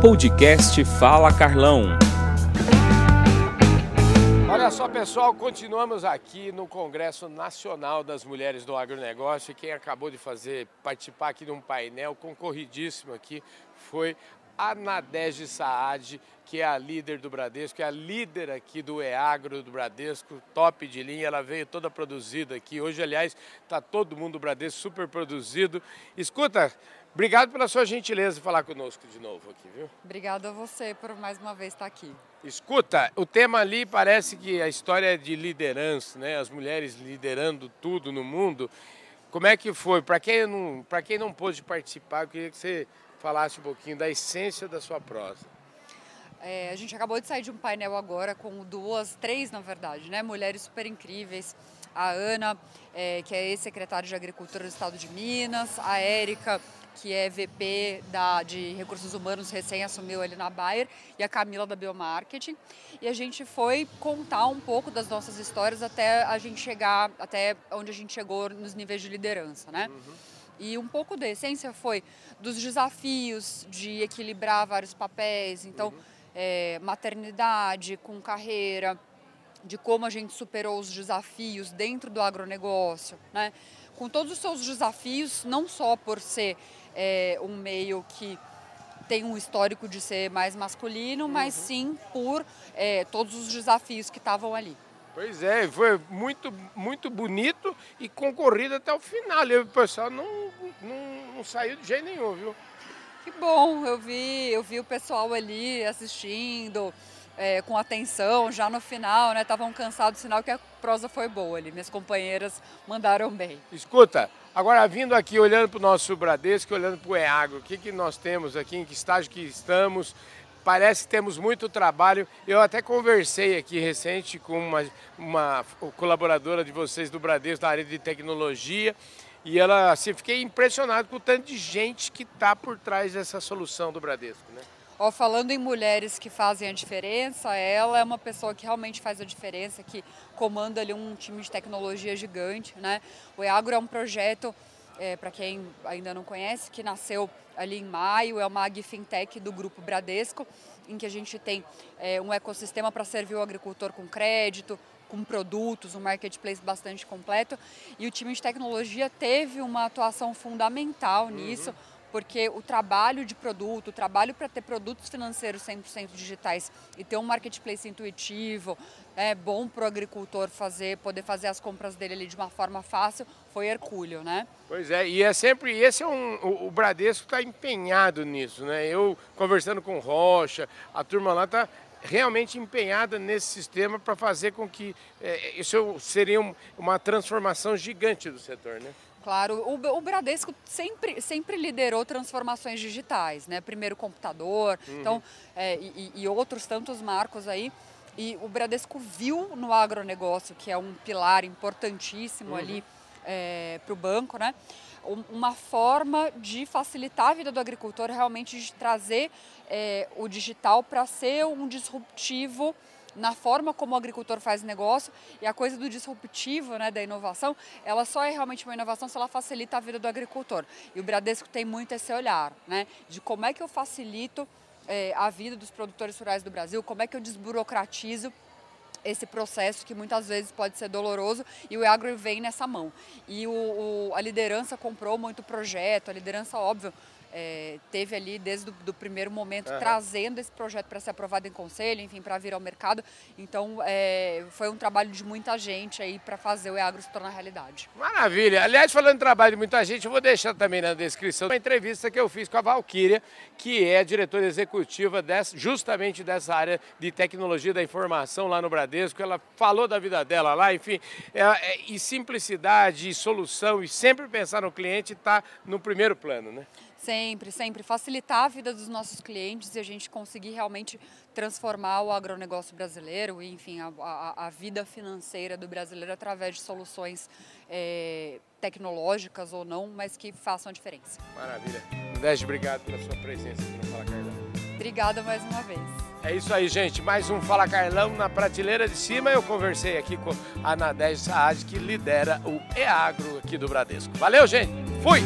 Podcast Fala Carlão. Olha só, pessoal, continuamos aqui no Congresso Nacional das Mulheres do Agronegócio. Quem acabou de fazer participar aqui de um painel concorridíssimo aqui foi a Nadege Saad, que é a líder do Bradesco, é a líder aqui do EAGRO do Bradesco, top de linha. Ela veio toda produzida aqui. Hoje, aliás, está todo mundo do Bradesco super produzido. Escuta, obrigado pela sua gentileza de falar conosco de novo aqui, viu? Obrigada a você por mais uma vez estar aqui. Escuta, o tema ali parece que a história é de liderança, né? As mulheres liderando tudo no mundo. Como é que foi? Para quem não, para quem não pôde participar, eu queria que você falasse um pouquinho da essência da sua prosa. É, a gente acabou de sair de um painel agora com duas, três na verdade, né? Mulheres super incríveis. A Ana, é, que é ex-secretária de Agricultura do Estado de Minas, a Érica, que é VP da, de Recursos Humanos, recém assumiu ali na Bayer, e a Camila da Biomarketing. E a gente foi contar um pouco das nossas histórias até a gente chegar, até onde a gente chegou nos níveis de liderança, né? Uhum. E um pouco da essência foi dos desafios de equilibrar vários papéis, então uhum. é, maternidade com carreira, de como a gente superou os desafios dentro do agronegócio, né? Com todos os seus desafios, não só por ser é, um meio que tem um histórico de ser mais masculino, uhum. mas sim por é, todos os desafios que estavam ali. Pois é, foi muito, muito bonito e concorrido até o final. E o pessoal não, não, não saiu de jeito nenhum, viu? Que bom, eu vi, eu vi o pessoal ali assistindo é, com atenção, já no final, né? Estavam cansados, sinal que a prosa foi boa ali. Minhas companheiras mandaram bem. Escuta, agora vindo aqui, olhando para o nosso Bradesco, olhando para o EAGro, o que, que nós temos aqui, em que estágio que estamos? Parece que temos muito trabalho. Eu até conversei aqui recente com uma, uma colaboradora de vocês do Bradesco, da área de tecnologia, e ela, assim, fiquei impressionado com o tanto de gente que está por trás dessa solução do Bradesco, né? Ó, falando em mulheres que fazem a diferença, ela é uma pessoa que realmente faz a diferença, que comanda ali um time de tecnologia gigante, né? O EAGRO é um projeto, é, para quem ainda não conhece, que nasceu ali em maio, é uma agfintech do Grupo Bradesco, em que a gente tem é, um ecossistema para servir o agricultor com crédito, com produtos, um marketplace bastante completo. E o time de tecnologia teve uma atuação fundamental uhum. Porque o trabalho de produto, o trabalho para ter produtos financeiros 100% digitais e ter um marketplace intuitivo, é bom para o agricultor fazer, poder fazer as compras dele ali de uma forma fácil, foi hercúleo, né? Pois é, e é sempre, esse é um, o, o Bradesco está empenhado nisso, né? Eu conversando com Rocha, a turma lá está realmente empenhada nesse sistema para fazer com que é, isso seria um, uma transformação gigante do setor, né? Claro, o, o, Bradesco sempre, sempre liderou transformações digitais, né? Primeiro computador, uhum. então, é, e, e, outros tantos marcos aí. E o Bradesco viu no agronegócio, que é um pilar importantíssimo uhum. ali é, para o banco, né? Uma forma de facilitar a vida do agricultor, realmente de trazer é, o digital para ser um disruptivo na forma como o agricultor faz negócio e a coisa do disruptivo, né, da inovação, ela só é realmente uma inovação se ela facilita a vida do agricultor. E o Bradesco tem muito esse olhar, né, de como é que eu facilito é, a vida dos produtores rurais do Brasil, como é que eu desburocratizo esse processo que muitas vezes pode ser doloroso e o agro vem nessa mão. E o, o, a liderança comprou muito projeto, a liderança, óbvio, é, teve ali desde o primeiro momento uhum. trazendo esse projeto para ser aprovado em conselho, enfim, para vir ao mercado. Então é, foi um trabalho de muita gente aí para fazer o EAGRO se tornar realidade. Maravilha! Aliás, falando em trabalho de muita gente, eu vou deixar também na descrição uma entrevista que eu fiz com a Valquíria, que é a diretora executiva dessa, justamente dessa área de tecnologia da informação lá no Bradesco. Ela falou da vida dela lá, enfim, é, é, e simplicidade, e solução, e sempre pensar no cliente está no primeiro plano, né? Sempre, sempre. Facilitar a vida dos nossos clientes e a gente conseguir realmente transformar o agronegócio brasileiro e, enfim, a, a, a vida financeira do brasileiro através de soluções é, tecnológicas ou não, mas que façam a diferença. Maravilha. Nadege, obrigado pela sua presença aqui no Fala Carlão. Obrigada mais uma vez. É isso aí, gente. Mais um Fala Carlão na prateleira de cima. Eu conversei aqui com a Nadege Saad, que lidera o EAGRO aqui do Bradesco. Valeu, gente. Fui!